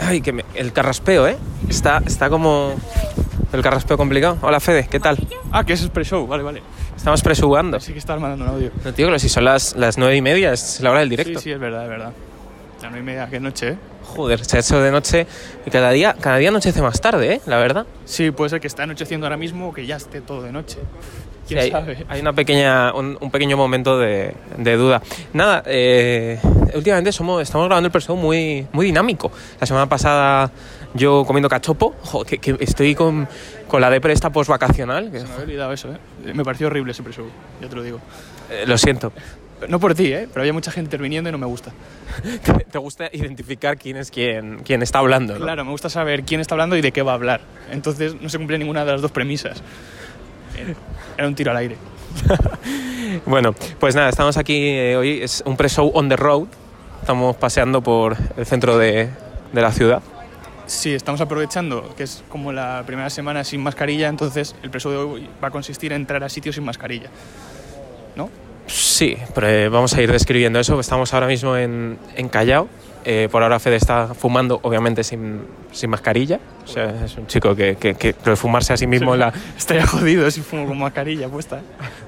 Ay, que me- el carraspeo, ¿eh? Está, está como el carraspeo complicado. Hola, Fede, ¿qué tal? Ah, que es pre-show, vale, vale. Estamos presugando. Sí que estás mandando un audio. No, tío, que si son las, las nueve y media, es la hora del Sí, directo. sí, es verdad, es verdad. La nueve y media, qué noche, ¿eh? Joder, se ha hecho de noche y cada día, cada día anochece más tarde, ¿eh? La verdad. Sí, puede ser que esté anocheciendo ahora mismo o que ya esté todo de noche. Sí, ¿Quién hay, sabe? hay una pequeña, un, un pequeño momento de, de duda. Nada, eh, últimamente somos, estamos grabando el personaje muy, muy dinámico. La semana pasada yo comiendo cachopo, jo, que, que estoy con, con la depre esta post-vacacional. que- Se me había olvidado eso, ¿eh? Me pareció horrible ese pre-show, ya te lo digo. eh, lo siento. No por ti, ¿eh? Pero había mucha gente interviniendo y no me gusta. ¿Te, gusta identificar quién es quién, quién está hablando, ¿no? Claro, me gusta saber quién está hablando y de qué va a hablar. Entonces no se cumple ninguna de las dos premisas. Era un tiro al aire. Bueno, pues nada, estamos aquí eh, hoy, es un pre-show on the road. Estamos paseando por el centro de, de la ciudad. Sí, estamos aprovechando que es como la primera semana sin mascarilla, entonces el pre-show de hoy va a consistir en entrar a sitios sin mascarilla. ¿No? Sí, pero eh, vamos a ir describiendo eso. Estamos ahora mismo en, en Callao. Eh, por ahora Fede está fumando, obviamente sin, sin mascarilla. O sea, es un chico que, que, que de fumarse a sí mismo en la, Estaría jodido si fumo con mascarilla puesta.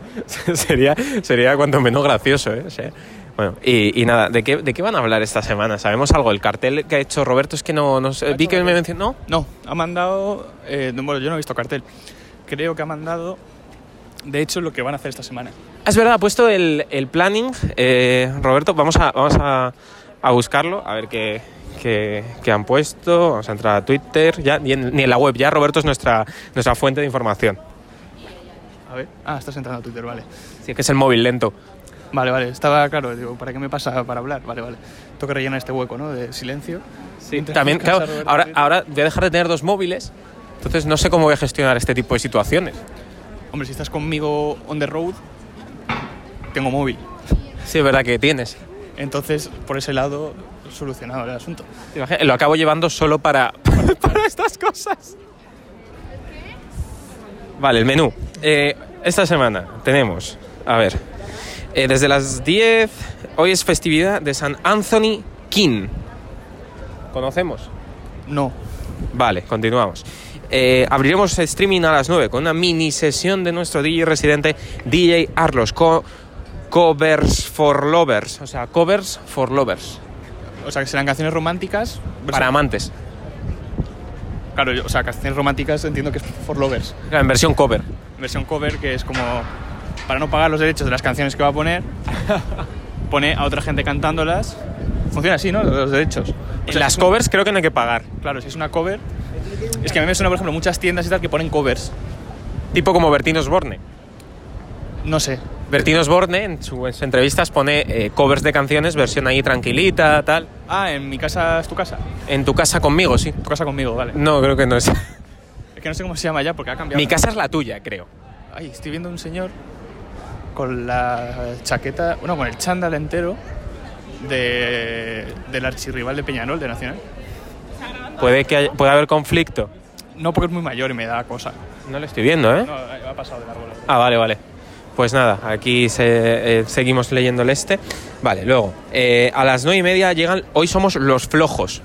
sería, sería cuanto menos gracioso, ¿eh? O sea, bueno, y, y nada, ¿de qué, ¿de qué van a hablar esta semana? ¿Sabemos algo? El cartel que ha hecho Roberto es que no... no sé, vi que me mencionó... No, ha mandado. eh, no, bueno, yo no he visto cartel. Creo que ha mandado. De hecho, lo que van a hacer esta semana. Ah, Es verdad, ha puesto el, el planning. eh, Roberto, vamos a, vamos a, a buscarlo, a ver qué, qué- qué han puesto. Vamos a entrar a Twitter, ya, ni, en, ni en la web. Ya Roberto es nuestra, nuestra fuente de información. A ver. Ah, estás entrando a Twitter, vale. Sí, que es el móvil lento. Vale, vale. Estaba claro. Digo, ¿para qué me pasa para hablar? Vale, vale. Tengo que rellenar este hueco, ¿no? De silencio. Mientras También, claro, ahora, ahora voy a dejar de tener dos móviles. Entonces no sé cómo voy a gestionar este tipo de situaciones. Hombre, si estás conmigo on the road, tengo móvil. Sí, es verdad que tienes. Entonces, por ese lado, solucionado el asunto. Lo acabo llevando solo para, para estas cosas. Vale, el menú. Eh, esta semana tenemos, a ver, eh, desde las 10, hoy es festividad de San Anthony King. ¿Conocemos? No. Vale, continuamos. Eh, abriremos streaming a las 9 con una mini sesión de nuestro DJ residente DJ Arlos. co- covers for lovers. O sea, covers for lovers. O sea, que serán canciones románticas. Para amantes. Claro, yo- o sea, canciones románticas entiendo que es for lovers. En versión cover. Versión cover, que es como. Para no pagar los derechos de las canciones que va a poner, pone a otra gente cantándolas. Funciona así, ¿no? Los derechos. O En sea, las un- covers creo que no hay que pagar. Claro, si es una cover. Es que a mí me suena, por ejemplo, muchas tiendas y tal que ponen covers. Tipo como Bertino Osborne. No sé. Bertino Osborne en sus entrevistas pone eh, covers de canciones, versión ahí tranquilita, tal. Ah, en mi casa es tu casa. En tu casa conmigo, sí. Tu casa conmigo, vale. No, creo que no es. Es que no sé cómo se llama ya porque ha cambiado. Mi casa es la tuya, creo. Ay, estoy viendo un señor con la chaqueta, bueno, con el chándal entero de, del archirrival de Peñarol, de Nacional. Puede que haya- puede haber conflicto. No porque es muy mayor y me da cosa. No lo estoy viendo, ¿eh? No, ha pasado de largo. Ah, vale, vale. Pues nada, aquí se- eh, seguimos leyendo el este. Vale, luego, eh, a las nueve y media llegan, hoy somos los flojos.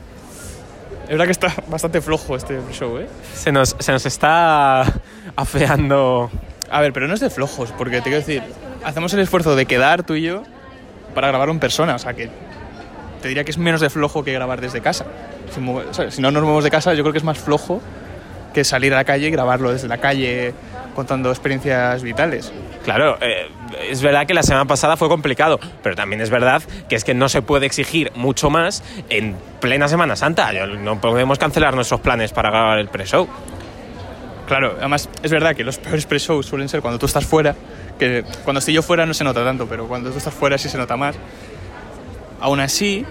Es verdad que está bastante flojo este show, ¿eh? Se nos, se nos está afeando. A ver, pero no es de flojos, porque te quiero decir, hacemos el esfuerzo de quedar tú y yo para grabar en persona, o sea que te diría que es menos de flojo que grabar desde casa. Si, no nos movemos de casa, yo creo que es más flojo que salir a la calle y grabarlo desde la calle contando experiencias vitales. Claro, eh, es verdad que la semana pasada fue complicado, pero también es verdad que es que no se puede exigir mucho más en plena Semana Santa. No podemos cancelar nuestros planes para grabar el pre-show. Claro, además es verdad que los peores pre-shows suelen ser cuando tú estás fuera, que cuando estoy yo fuera no se nota tanto, pero cuando tú estás fuera sí se nota más. Aún así,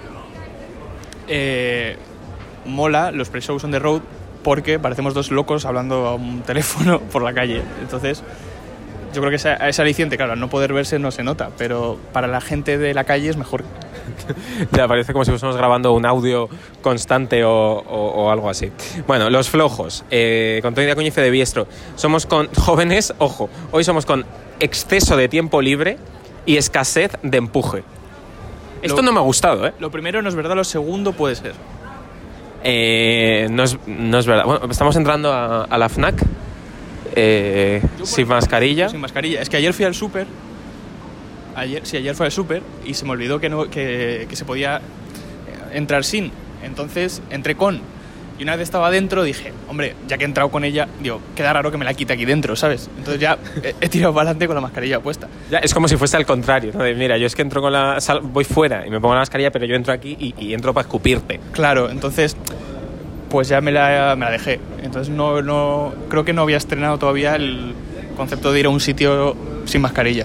eh, mola los pre-shows on the road porque parecemos dos locos hablando a un teléfono por la calle. Entonces, yo creo que esa, esa aliciente, claro, al no poder verse no se nota, pero para la gente de la calle es mejor. Ya parece como si fuésemos grabando un audio constante o, o- o algo así. Bueno, los flojos. Eh, con Tony Acuña y de Biestro. Somos con jóvenes, ojo, hoy somos con exceso de tiempo libre y escasez de empuje. Esto Lo- no me ha gustado, ¿eh? Lo primero no es verdad, lo segundo puede ser. Eh, no, es, no es verdad. Bueno, estamos entrando a, a la FNAC eh, sin mascarilla. Sin mascarilla. Es que ayer fui al súper. Ayer, sí, ayer fui al súper y se me olvidó que, no, que, que se podía eh, entrar sin. Entonces entré con. Y una vez estaba dentro dije, hombre, ya que he entrado con ella, digo, queda raro que me la quite aquí dentro, ¿sabes? Entonces ya he, he tirado para adelante con la mascarilla puesta. Ya, es como si fuese al contrario. ¿no? De, mira, yo es que entro con la. sal- voy fuera y me pongo la mascarilla, pero yo entro aquí y, y entro para escupirte. Claro, entonces pues ya me la, me la dejé. Entonces no, no creo que no había estrenado todavía el concepto de ir a un sitio sin mascarilla.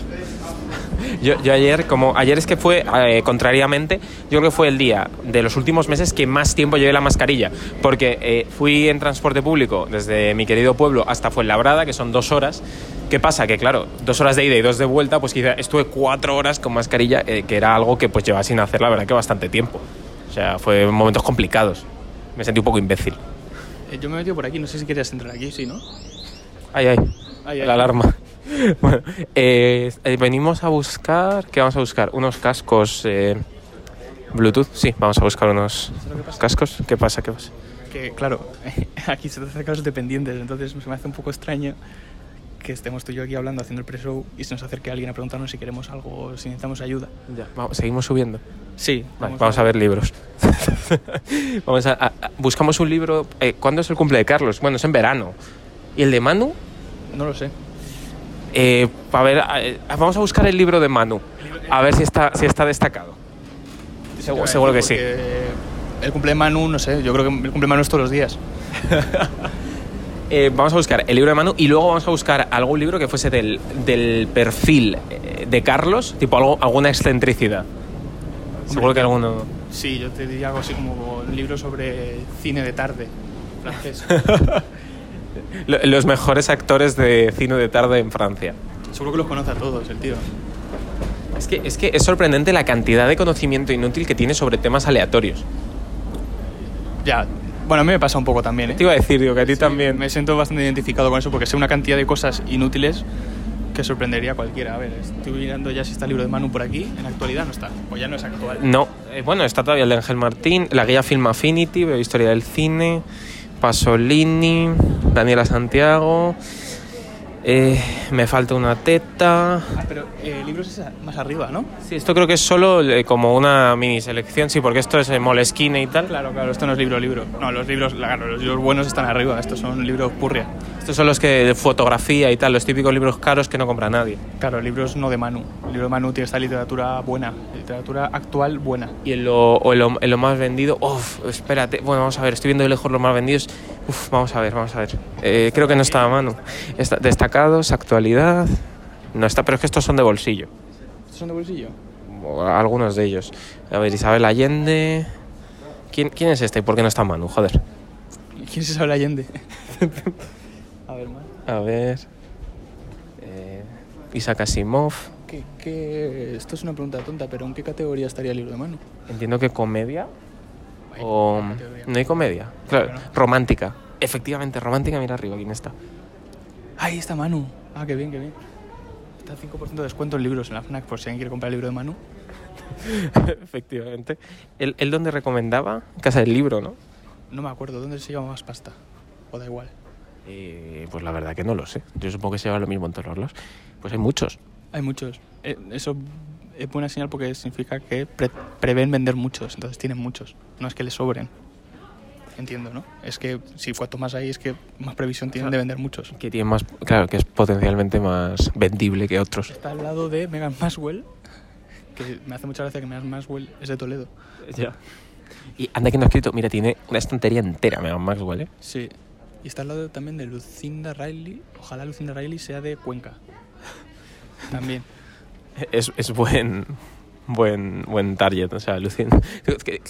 Yo, yo ayer, como ayer es que fue, eh, contrariamente, yo creo que fue el día de los últimos meses que más tiempo llevé la mascarilla, porque eh, fui en transporte público desde mi querido pueblo hasta Fuenlabrada, que son dos horas. ¿Qué pasa? Que claro, dos horas de ida y dos de vuelta, pues quizá estuve cuatro horas con mascarilla, eh, que era algo que pues llevaba sin hacer, la verdad, que bastante tiempo. O sea, fue momentos complicados. Me sentí un poco imbécil. Eh, yo me he metido por aquí, no sé si querías entrar aquí, sí, ¿no? Ay, ay, Ay, ay. la alarma. Bueno, eh, eh, venimos a buscar, ¿qué vamos a buscar? Unos cascos eh, Bluetooth. Sí, vamos a buscar unos cascos. ¿Qué pasa? ¿Qué pasa? Que claro, aquí se trata de casos dependientes, entonces se me hace un poco extraño que estemos tú y yo aquí hablando, haciendo el pre-show y se nos acerque alguien a preguntarnos si queremos algo o si necesitamos ayuda. Ya, vamos, seguimos subiendo. Sí, Vale, vamos a ver libros. vamos a, a- a- buscamos un libro. eh, ¿Cuándo es el cumple de Carlos? Bueno, es en verano. ¿Y el de Manu? No lo sé. Eh, a ver, eh, vamos a buscar el libro de Manu. A ver si está, si está destacado. Seguro, seguro que sí. El cumple de Manu, no sé, yo creo que el cumple de Manu es todos los días. Eh, vamos a buscar el libro de Manu y luego vamos a buscar algún libro que fuese del, del perfil eh, de Carlos, tipo algo, alguna excentricidad. Seguro que alguno. Sí, yo te diría algo así como un libro sobre cine de tarde, francés. Lo- Los mejores actores de cine de tarde en Francia. Seguro que los conoce a todos, el tío. Es que, es que es sorprendente la cantidad de conocimiento inútil que tiene sobre temas aleatorios. Ya, bueno, a mí me pasa un poco también, ¿eh? Te iba a decir, digo, que a ti Sí, también. Me siento bastante identificado con eso porque sé una cantidad de cosas inútiles que sorprendería a cualquiera. A ver, estoy mirando ya si está el libro de Manu por aquí. En actualidad no está, pues ya no es actual. No, eh, bueno, está todavía el de Ángel Martín, la guía Film Affinity, veo historia del cine, Pasolini, Daniela Santiago, eh, me falta una teta. Ah, pero eh, el libro es esa- más arriba, ¿no? Sí, esto creo que es solo eh, como una mini selección, sí, porque esto es eh, Moleskine y tal. Claro, claro, esto no es libro libro. No, los libros, claro, los libros buenos están arriba, estos son libros purria. Estos son los que de fotografía y tal, los típicos libros caros que no compra nadie. Claro, libros no de Manu. El libro de Manu tiene esta literatura buena, literatura actual buena. Y en lo, o en lo, en lo más vendido, uff, espérate, bueno, vamos a ver, estoy viendo de lejos los más vendidos. Uf, vamos a ver, vamos a ver. Eh, creo que no está a mano. Está, destacados, actualidad. No está, pero es que estos son de bolsillo. ¿Estos son de bolsillo? O algunos de ellos. A ver, Isabel Allende. ¿Quién, quién es este y por qué no está Manu? Joder. ¿Y quién es Isabel Allende? A ver. Eh, Isaac Asimov. ¿Qué, qué- Esto es una pregunta tonta, pero ¿en qué categoría estaría el libro de Manu? Entiendo que comedia. O. categoría. No hay comedia. Claro, Claro. romántica. Efectivamente, romántica, mira arriba, ¿quién está? Ahí está Manu. Ah, qué bien, qué bien. Está al 5% de descuento en libros en la FNAC por si alguien quiere comprar el libro de Manu. Efectivamente. ¿Él, él dónde recomendaba? Casa del Libro, ¿no? No me acuerdo, ¿dónde se lleva más pasta? O da igual. Eh, pues la verdad que no lo sé. Yo supongo que se lleva lo mismo en todos los lados. Pues hay muchos. Hay muchos. Eh, eso es buena señal porque significa que pre- prevén vender muchos, entonces tienen muchos. No es que les sobren. Entiendo, ¿no? Es que si cuanto más hay, es que más previsión tienen de vender muchos. Que tiene más. Claro, que es potencialmente más vendible que otros. Está al lado de Megan Maswell, que me hace mucha gracia que Megan Maswell es de Toledo. Ya. Y anda que no ha escrito. Mira, tiene una estantería entera, Megan Maxwell, ¿eh? Sí. Y está al lado también de Lucinda Riley. Ojalá Lucinda Riley sea de Cuenca. También. Es, es buen. buen, buen target, o sea, alucina.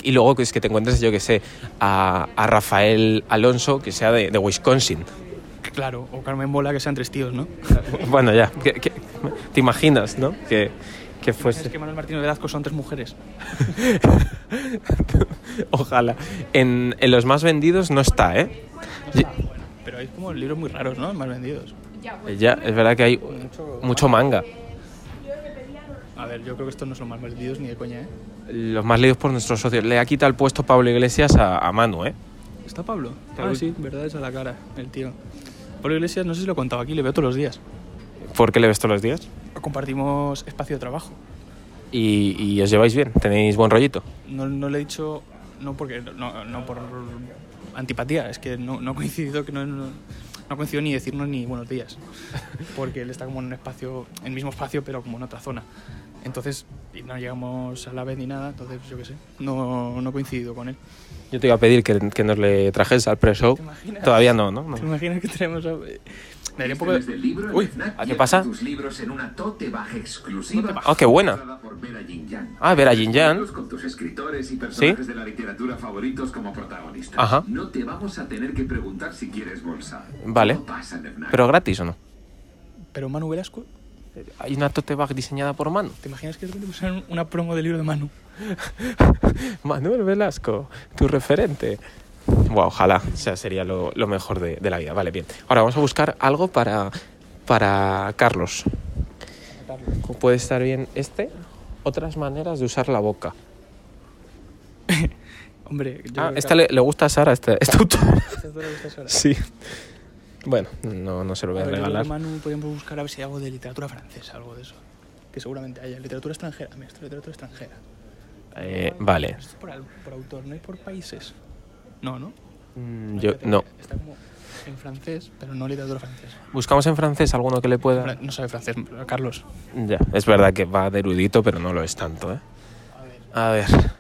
Y luego es que te encuentres, yo que sé, a, a Rafael Alonso, que sea de, de Wisconsin. Claro, o Carmen Mola, que sean tres tíos, ¿no? Bueno, ya, que- que- te imaginas, ¿no? Que, que Es fuese... que Manuel Martínez Velasco son tres mujeres. Ojalá. En, en los más vendidos no está, ¿eh? Pero hay como libros muy raros, ¿no? Más vendidos. Ya, es verdad que hay Mucho... mucho manga. A ver, yo creo que estos no son más vendidos ni de coña, ¿eh? Los más leídos por nuestros socios. Le ha quitado el puesto Pablo Iglesias a, a Manu, ¿eh? ¿Está Pablo? Claro. Ah, sí, verdad, es a la cara, el tío. Pablo Iglesias, no sé si lo he contado aquí, le veo todos los días. ¿Por qué le ves todos los días? Compartimos espacio de trabajo. Y, y os lleváis bien, tenéis buen rollito. No, no le he dicho, no porque no, no por antipatía, es que no, no ha coincidido que no, no, no ha coincidido ni decirnos ni buenos días. Porque él está como en un espacio, en el mismo espacio, pero como en otra zona. Entonces, no llegamos a la vez ni nada, entonces yo qué sé, no, no he coincidido con él. Yo te iba a pedir que, que nos le trajes al pre-show. Todavía no, ¿no? No. ¿Te imaginas que tenemos a... Me un poco de... Uy, Fnac, ¿a qué pasa? Ah, qué buena. Ah, Vera personajes ¿Sí? Ajá. No te vamos a tener que preguntar si quieres bolsa. Vale. ¿Pero gratis o no? pero Manu Velasco, Hay una tote bag diseñada por Manu. ¿te imaginas que de repente pusieran una promo del libro de Manu? Manuel Velasco, tu referente. Buah, ojalá, o sea, sería lo, lo mejor de, de la vida. Vale, bien. Ahora vamos a buscar algo para, para Carlos. ¿Cómo puede estar bien este? Otras maneras de usar la boca. Hombre, yo Ah, que esta le, le gusta a Sara, este, este autor. ¿Esta tú la gustas ahora? Sí. Bueno, no, no se lo voy a A ver, regalar. Manu podríamos buscar a ver si hay algo de literatura francesa, algo de eso. Que seguramente haya. Literatura extranjera, es literatura extranjera. Eh, vale. Esto es por, por autor, no es por países. No, ¿no? Mm, Yo, no. Está como en francés, pero no literatura francesa. Buscamos en francés alguno que le pueda... No sabe francés, Carlos. Ya, es verdad que va de erudito, pero no lo es tanto, ¿eh? A ver, A ver.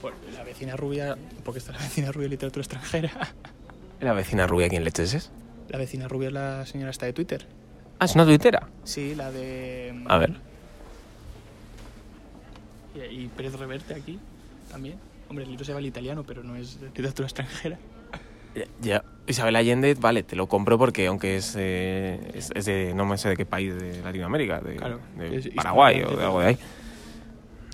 por la vecina rubia, porque está la vecina rubia de literatura extranjera. ¿La vecina rubia quién leches es? La vecina rubia es la señora esta de Twitter. Ah, es una tuitera. Sí, la de... A ver. Y, y Pérez Reverte aquí también. Hombre, el libro se llama el italiano, pero no es de literatura extranjera. Ya, ya. Isabel Allende, vale, te lo compro porque aunque es, eh, es, es de, no me sé de qué país de Latinoamérica, de, Claro, de Paraguay o de algo de ahí.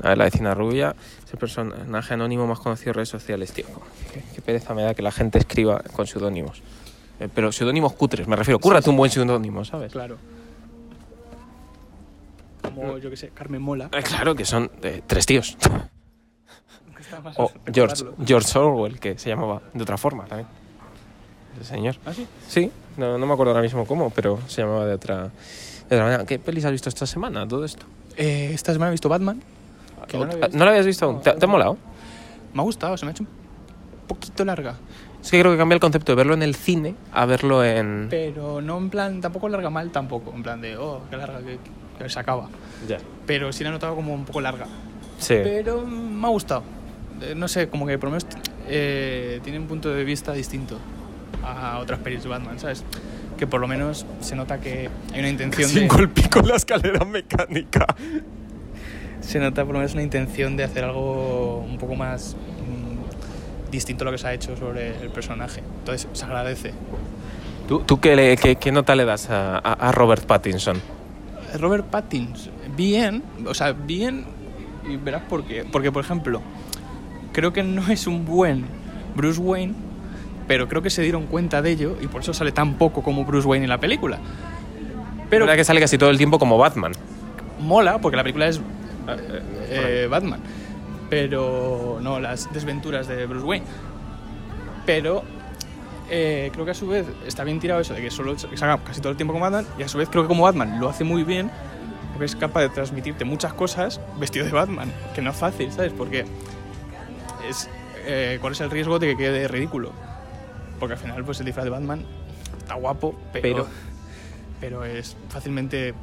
A ver, la vecina rubia es el personaje anónimo más conocido en redes sociales, tío. Qué, qué pereza me da que la gente escriba con seudónimos. Eh, pero seudónimos cutres, me refiero. Cúrrate un buen seudónimo, ¿sabes? Claro. Como, yo que sé, Carmen Mola. Eh, claro, que son eh, tres tíos. O George. George Orwell, que se llamaba de otra forma también. Ese señor. ¿Ah, sí? Sí, no, no me acuerdo ahora mismo cómo, pero se llamaba de otra, de otra manera. ¿Qué pelis has visto esta semana? Todo esto. Eh, esta semana he visto Batman. que no la había visto. ¿No la habías visto aún? ¿Te, te ha molado? Me ha gustado, se me ha hecho un poquito larga. Es que creo que cambia el concepto de verlo en el cine a verlo en... Pero no en plan, tampoco larga mal, tampoco. En plan de, oh, qué larga, que, que se acaba. Ya. Pero sí la he notado como un poco larga. Sí. Pero me ha gustado. Eh, No sé, como que por lo menos eh, tiene un punto de vista distinto a otras pelis de Batman, ¿sabes? Que por lo menos se nota que hay una intención de... el pico en la escalera mecánica. Se nota por lo menos una intención de hacer algo un poco más mm, distinto a lo que se ha hecho sobre el personaje. Entonces se agradece. ¿Tú, tú qué, le- qué- qué nota le das a, a- a Robert Pattinson? Robert Pattinson, bien, o sea, bien, y verás por qué. Porque, por ejemplo, creo que no es un buen Bruce Wayne, pero creo que se dieron cuenta de ello y por eso sale tan poco como Bruce Wayne en la película. Pero verdad que sale casi todo el tiempo como Batman. mola, porque la película es eh, eh, Batman, pero no las desventuras de Bruce Wayne. Pero eh, creo que a su vez está bien tirado eso de que solo se haga casi todo el tiempo como Batman, y a su vez creo que como Batman lo hace muy bien, porque es capaz de transmitirte muchas cosas vestido de Batman, que no es fácil, ¿sabes? Porque es, eh, ¿cuál es el riesgo de que quede ridículo? Porque al final, pues el disfraz de Batman está guapo, pero, Pero- pero es fácilmente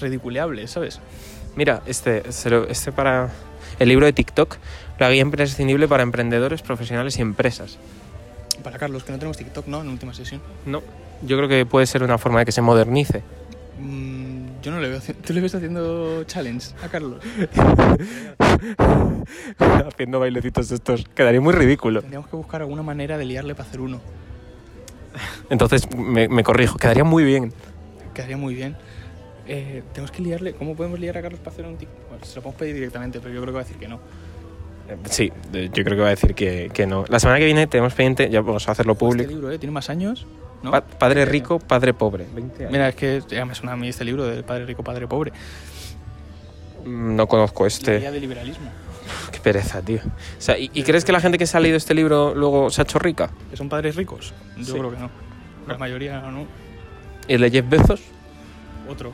ridiculeable, ¿sabes? Mira, este, este para el libro de TikTok, la guía imprescindible para emprendedores, profesionales y empresas. Para Carlos, que no tenemos TikTok, ¿no? En última sesión. No, yo creo que puede ser una forma de que se modernice. Mm, Yo no le veo. ¿Tú le ves haciendo challenge a Carlos? Haciendo bailecitos estos. Quedaría muy ridículo. Tendríamos que buscar alguna manera de liarle para hacer uno. Entonces me, me corrijo. Quedaría muy bien. Quedaría muy bien. Eh, tenemos que liarle. ¿Cómo podemos liar a Carlos para hacer un TikTok? Bueno, se lo podemos pedir directamente, pero yo creo que va a decir que no. Eh, Sí, de- yo creo que va a decir que, que no. La semana que viene tenemos pendiente, ya vamos a hacerlo Este público. libro, ¿eh? Tiene más años. ¿No? Pa- padre rico, padre pobre. 20 años. Mira, es que ya me suena a mí este libro del padre rico, padre pobre. Mm, No conozco La este. guía del liberalismo. Qué pereza, tío. O sea, ¿y, y crees que la gente que se ha leído este libro luego se ha hecho rica? ¿Que son padres ricos? Yo Sí. creo que no. La mayoría no. ¿Y el de Jeff Bezos? Otro.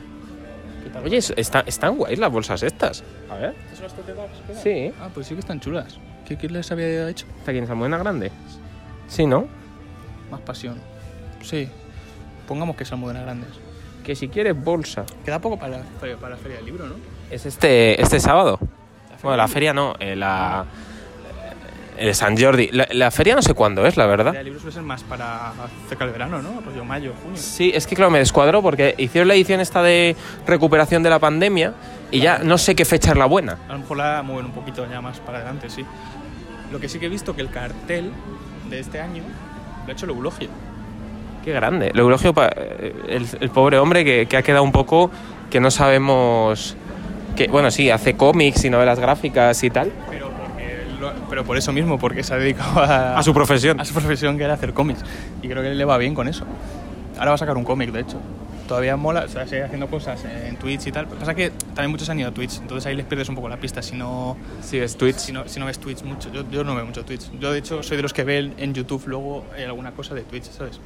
Oye, es- está- están guays las bolsas estas. A ver. ¿Estas son las que? Sí. Ah, pues sí que están chulas. ¿Qué, qué les había hecho? ¿Está aquí en Salmudena Grande? Sí, ¿no? Más pasión. Sí. Pongamos que son Almudena grandes. Que si quieres bolsa. Queda poco para la, feria- para la feria del libro, ¿no? Es este, este sábado. Bueno, la feria no, eh, la... El San Jordi. La, la feria no sé cuándo es, la La verdad. feria del libro suele ser más para cerca del verano, ¿no? Rollo mayo, junio. Sí, es que claro, me descuadró porque hicieron la edición esta de recuperación de la pandemia y ya no sé qué fecha es la buena. A lo mejor la mueven un poquito ya más para adelante, sí. Lo que sí que he visto que el cartel de este año lo ha hecho el Eulogio. Qué grande. Lo elogio pa- eh, el, el pobre hombre que, que ha quedado un poco que no sabemos... Que, bueno, sí, hace cómics y novelas gráficas y tal. Pero, porque lo- pero por eso mismo, porque se ha dedicado a, A su profesión. a su profesión que era hacer cómics. Y creo que le va bien con eso. Ahora va a sacar un cómic, de hecho. Todavía mola, o sea, sigue haciendo cosas en Twitch y tal. Lo que pasa es que también muchos han ido a Twitch, entonces ahí les pierdes un poco la pista si no, Sí, es Twitch. si no, si no ves Twitch mucho. Yo, yo no veo mucho Twitch. Yo, de hecho, soy de los que ven en YouTube luego eh, alguna cosa de Twitch, ¿sabes?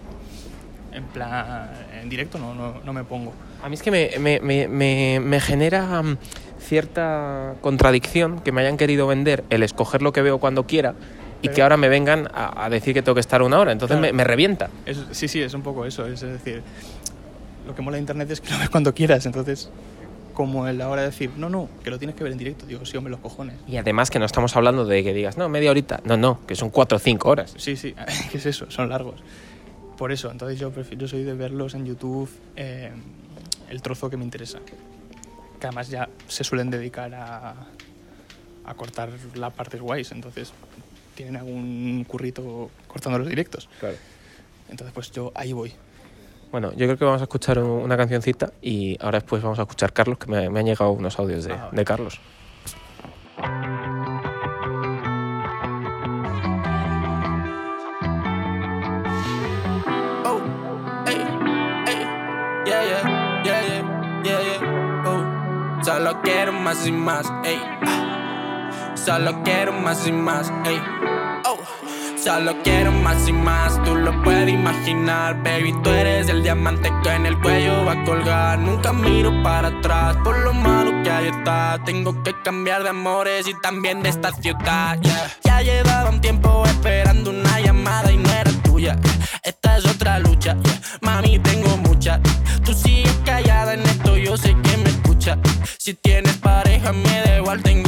En plan, en directo no, no, no me pongo. A mí es que me, me- me- me- me genera mm, cierta contradicción que me hayan querido vender el escoger lo que veo cuando quiera y que ahora me vengan a, a decir que tengo que estar una hora. Entonces Claro. me, me revienta. Es- sí, sí, es un poco eso. Es decir, lo que mola de internet es que lo ves cuando quieras. Entonces, como en la hora de decir, no, no, que lo tienes que ver en directo, digo, sí, hombre, los cojones. Y además que no estamos hablando de que digas, no, media horita. No, no, que son cuatro o cinco horas. Sí, sí, ¿qué es eso? Son largos. Por eso, entonces yo, prefiero, soy de verlos en YouTube eh, el trozo que me interesa. Que además ya se suelen dedicar a, a cortar las partes guays, entonces tienen algún currito cortando los directos. Claro. Entonces, pues yo ahí voy. Bueno, yo creo que vamos a escuchar un- una cancioncita y ahora después vamos a escuchar Carlos, que me, me han llegado unos audios de, Ah, de Carlos. Solo quiero más y más, ey. Solo quiero más y más, ey. Oh. Solo quiero más y más, tú lo puedes imaginar, baby. Tú eres el diamante que en el cuello va a colgar. Nunca miro para atrás por lo malo que hay está. Tengo que cambiar de amores y también de esta ciudad. yeah. Ya llevaba un tiempo esperando una llamada y no era tuya. Esta es otra lucha, yeah. mami. Tengo mucha. Si tienes pareja, me da igual, tengo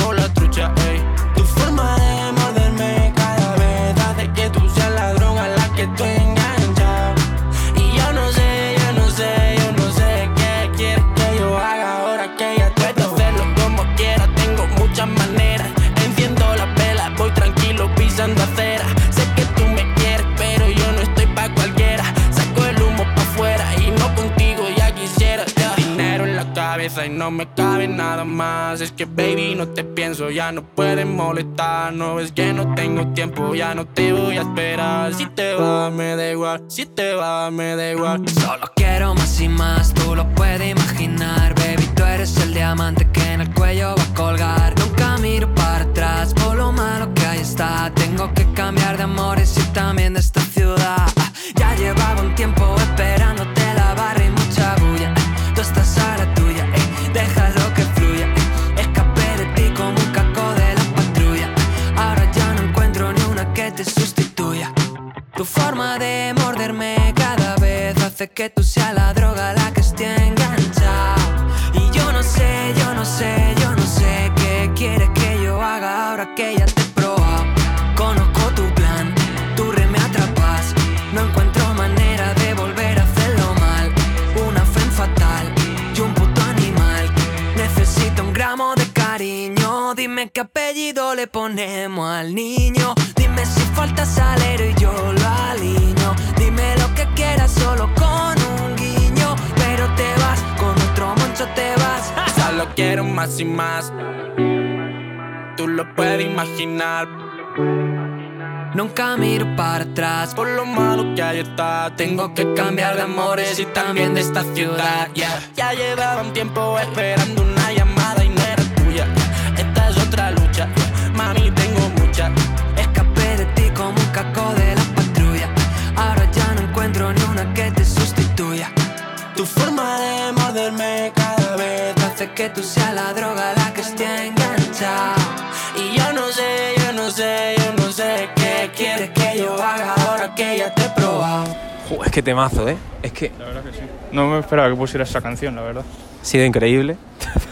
no me cabe nada más. Es que baby no te pienso, ya no puedes molestar. No ves que no tengo tiempo, ya no te voy a esperar. Si te va, me da igual. Si te va, me da igual. Solo quiero más y más, tú lo puedes imaginar, baby. Tú eres el diamante que en el cuello va a colgar. Nunca miro para atrás por lo malo que ahí está. Tengo que cambiar de amores y también de esta que tú seas la droga la que esté enganchada. Y yo no sé, yo no sé, yo no sé qué quieres que yo haga ahora que ya te he probado. Conozco tu plan, tú re me atrapas. No encuentro manera de volver a hacerlo mal. Una fe fatal, yo un puto animal. Necesito un gramo de cariño. Dime qué apellido le ponemos al niño. Dime si falta salero quiero más y más. Tú lo puedes imaginar. Nunca miro para atrás. Por lo malo que hay está. Tengo que cambiar de amores y también de esta ciudad. Yeah. Ya llevaba un tiempo esperando una que tú seas la droga la que esté enganchada. Y yo no sé, yo no sé, yo no sé qué quieres que yo haga ahora que ya te he probado. Joder, es que temazo, ¿eh? Es que La verdad que sí. No me esperaba que pusieras esa canción, la verdad. ha sido increíble.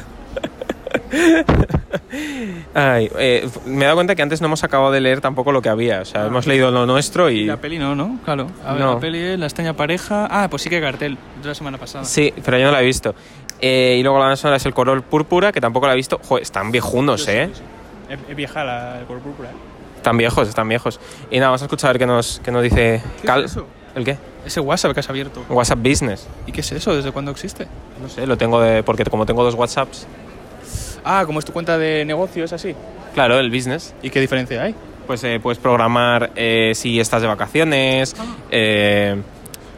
Ay, eh, me he dado cuenta que antes no hemos acabado de leer tampoco lo que había. O sea, hemos leído lo nuestro y... La peli no, ¿no? Claro. A ver, No. la peli es La extraña pareja. Ah, pues sí que cartel. De la semana pasada. Sí, pero yo no la he visto. Eh, y luego la banda sonora es El color púrpura, que tampoco la he visto. Joder, están viejunos, ¿eh? Es, es vieja la el color púrpura. ¿eh? Están viejos, están viejos. Y nada, vamos a escuchar a ver qué nos, qué nos dice ¿Qué Cal. es eso? ¿El qué? Ese WhatsApp que has abierto. WhatsApp Business. ¿Y qué es eso? ¿Desde cuándo existe? No sé, lo tengo de... Porque como tengo dos WhatsApps... Ah, como es tu cuenta de negocio, es así. Claro, el business. ¿Y qué diferencia hay? Pues eh, puedes programar eh, si estás de vacaciones, eh,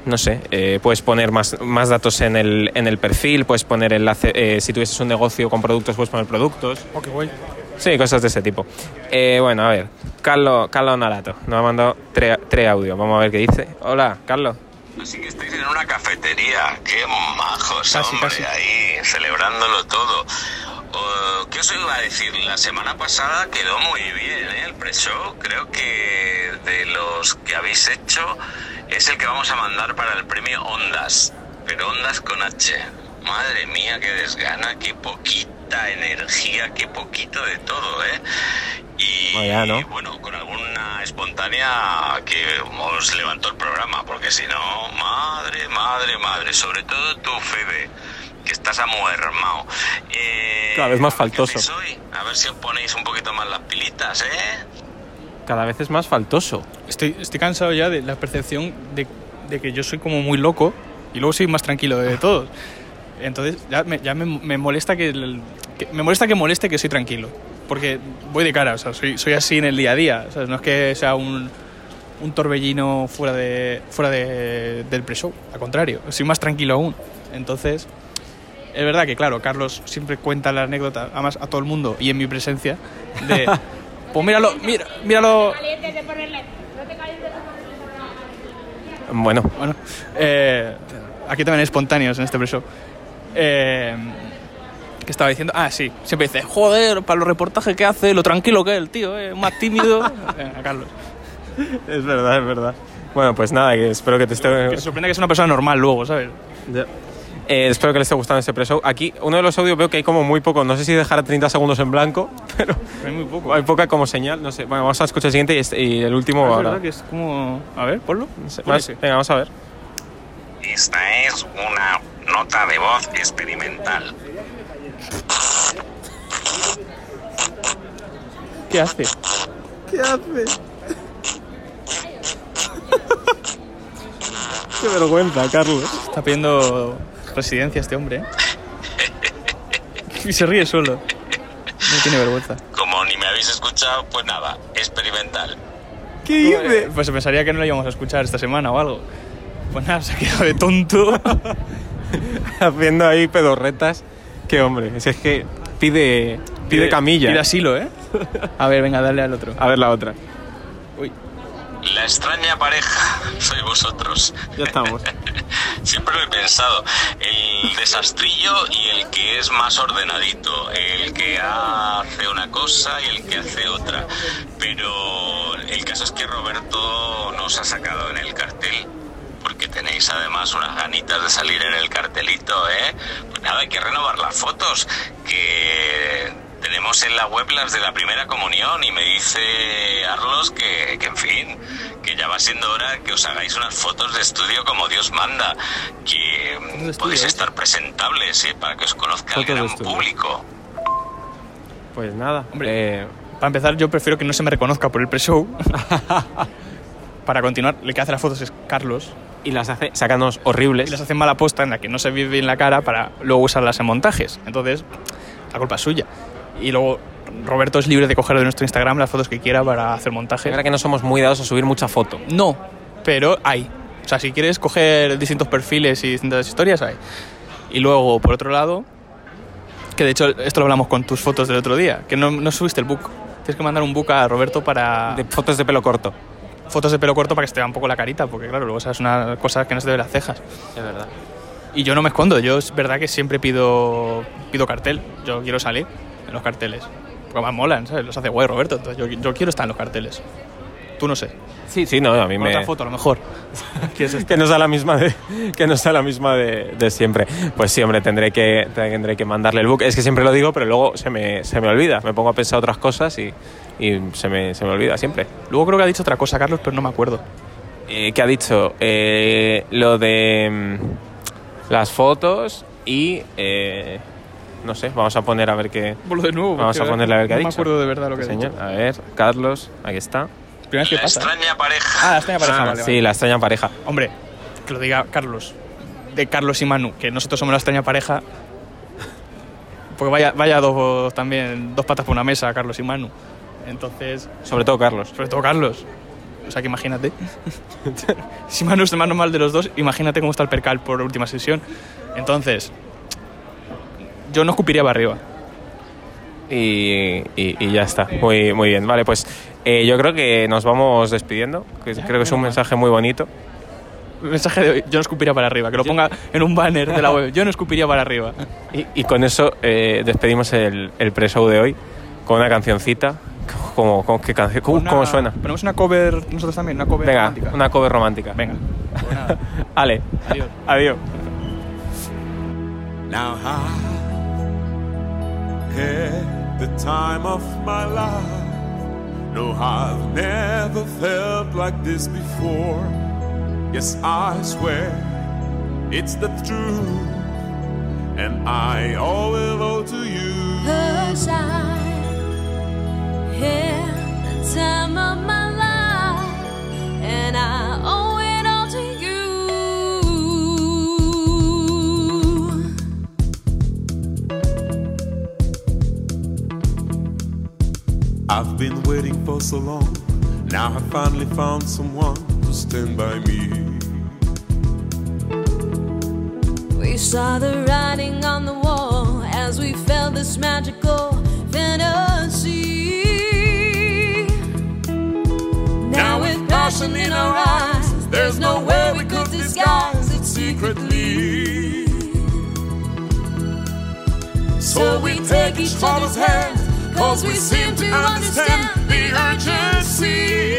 no sé, eh, puedes poner más, más datos en el, en el perfil, puedes poner enlace, eh, si tuvieses un negocio con productos, puedes poner productos. Oh, qué guay. Sí, cosas de ese tipo. Eh, bueno, a ver, Carlos, Carlos Narato nos ha mandado tres, tres audios, vamos a ver qué dice. Hola, Carlos. Así que estáis en una cafetería, qué majos, Casi, hombre, casi. ahí, celebrándolo todo. Oh, ¿Qué os iba a decir? La semana pasada quedó muy bien, ¿eh? El pre-show, creo que de los que habéis hecho es el que vamos a mandar para el premio Ondas, pero Ondas con H. Madre mía, qué desgana, qué poquita energía, qué poquito de todo, ¿eh? Y Vaya, ¿no? bueno, con alguna espontánea que os levantó el programa, porque si no, madre, madre, madre, sobre todo tú, Febe, que estás amuermao. Eh, Cada vez más ¿qué faltoso. A ver si os ponéis un poquito más las pilitas, ¿eh? Cada vez es más faltoso. Estoy, estoy cansado ya de la percepción de, de que yo soy como muy loco y luego soy más tranquilo de todos. Entonces ya me, ya me, me molesta que, el- que- me molesta que moleste que soy tranquilo. Porque voy de cara, o sea, soy, soy así en el día a día. o sea, no es que sea un, un torbellino fuera, de, fuera de, del pre-show. Al contrario, soy más tranquilo aún. Entonces, es verdad que, claro, Carlos siempre cuenta la anécdota, además a todo el mundo y en mi presencia, de. Pues míralo, mira, míralo, Bueno, Bueno, eh, aquí también hay espontáneos en este pre-show. Eh, ¿Qué estaba diciendo? Ah, sí. Siempre dice, joder, para los reportajes que hace, lo tranquilo que es el tío, eh, más tímido. Venga, Carlos. es verdad, es verdad. Bueno, pues nada, que espero que te esté... Que se sorprende que es una persona normal luego, ¿sabes? Eh, espero que les esté gustando este pre-show. Aquí, uno de los audios veo que hay como muy poco. No sé si dejar 30 segundos en blanco, pero Hay muy poco. hay poca como señal. No sé. Bueno, vamos a escuchar el siguiente y, este- y el último es ahora. verdad que es como... A ver, ponlo. No sé, más- venga, vamos a ver. Esta es una nota de voz experimental. ¿Qué hace? ¿Qué hace? Qué vergüenza, Carlos. Está pidiendo residencia este hombre, ¿eh? Y se ríe solo. No tiene vergüenza. Como ni me habéis escuchado, pues nada, experimental. ¿Qué dice? Pues pensaría que no lo íbamos a escuchar esta semana o algo. Pues nada, se ha quedado de tonto. Haciendo ahí pedorretas. Qué hombre. Es que pide, pide camilla. Pide asilo, ¿eh? A ver, venga, dale al otro. A ver la otra. Uy. La extraña pareja sois vosotros. Ya estamos. Siempre lo he pensado. El desastrillo y el que es más ordenadito. El que hace una cosa y el que hace otra. Pero el caso es que Roberto nos ha sacado en el cartel. Tenéis además unas ganitas de salir en el cartelito, ¿eh? Pues nada, hay que renovar las fotos. Que tenemos en la web las de la primera comunión y me dice Arlos que, que, en fin, que ya va siendo hora que os hagáis unas fotos de estudio como Dios manda, que podéis eh? estar presentables ¿eh? para que os conozca el gran público. Pues nada, Hombre. eh, Para empezar, yo prefiero que no se me reconozca por el pre-show. Para continuar, el que hace las fotos es Carlos. Y las hace sacándonos horribles. Y las hace mala posta en la que no se ve bien la cara para luego usarlas en montajes. Entonces, la culpa es suya. Y luego, Roberto es libre de coger de nuestro Instagram las fotos que quiera para hacer Es montajes. verdad que no somos muy dados a subir mucha foto. No, pero hay. O sea, si quieres coger distintos perfiles y distintas historias, hay. Y luego, por otro lado, que de hecho esto lo hablamos con tus fotos del otro día, que no, no subiste el book. Tienes que mandar un book a Roberto para De fotos de pelo corto. Fotos de pelo corto para que se te vea un poco la carita, porque claro, luego esa es una cosa que no se te ve las cejas. Es verdad. Y yo no me escondo, yo es verdad que siempre pido, pido cartel. Yo quiero salir en los carteles. Porque más molan, ¿sabes? Los hace guay Roberto, entonces yo, yo quiero estar en los carteles. Tú no sé. Sí, sí, no, a mí Con me... otra foto a lo mejor. ¿Quieres estar? que no sea la misma de que no sea la misma de, de siempre pues sí hombre tendré que tendré que mandarle el book es que siempre lo digo pero luego se me, se me olvida me pongo a pensar otras cosas y, y se, me, se me olvida siempre Luego creo que ha dicho otra cosa, Carlos, pero no me acuerdo. eh, ¿qué ha dicho? Eh, lo de mm, las fotos y eh, no sé vamos a poner a ver qué Ponlo de nuevo. vamos a ponerle a ver qué ha no dicho me acuerdo de verdad lo que ha dicho. a ver Carlos aquí está Primera vez que La pasa. extraña pareja. Ah, la extraña pareja, Ah, vale, sí vale. la extraña pareja Hombre, que lo diga Carlos. De Carlos y Manu, que nosotros somos la extraña pareja. Porque vaya, vaya dos también, dos patas por una mesa, Carlos y Manu. Entonces, sobre todo Carlos sobre todo Carlos. O sea que imagínate. si Manu es el más normal de los dos, imagínate cómo está el percal por última sesión. Entonces, yo no escupiría para arriba. Y, y- y ya está. Muy, muy bien. Vale, pues eh, yo creo que nos vamos despidiendo. que creo que es un mensaje muy bonito. Mensaje de hoy, yo no escupiría para arriba. Que lo ponga en un banner de la web. Yo no escupiría para arriba. Y, y con eso eh, despedimos el, el pre-show de hoy con una cancioncita. ¿Cómo, cómo, qué canción? ¿Cómo, Una- cómo suena? Ponemos una cover nosotros también, una cover Venga, romántica. una cover romántica. Venga. Pues. Ale, Adiós. adiós. Now I had the time of my life. No, I've never felt like this before. Yes, I swear it's the truth, and I owe it all to you. Cause I had the time of my life and I I've been waiting for so long. Now I finally found someone to stand by me. We saw the writing on the wall as we felt this magical fantasy. Now, with passion in our eyes, there's no way we could disguise it secretly. So we take each other's hands, cause we seem to understand the urgency.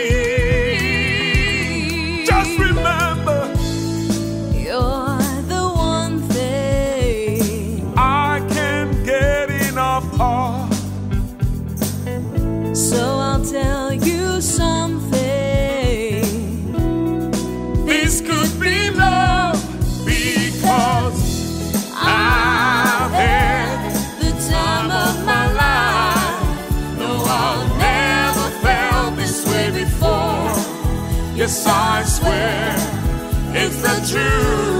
I swear it's the truth,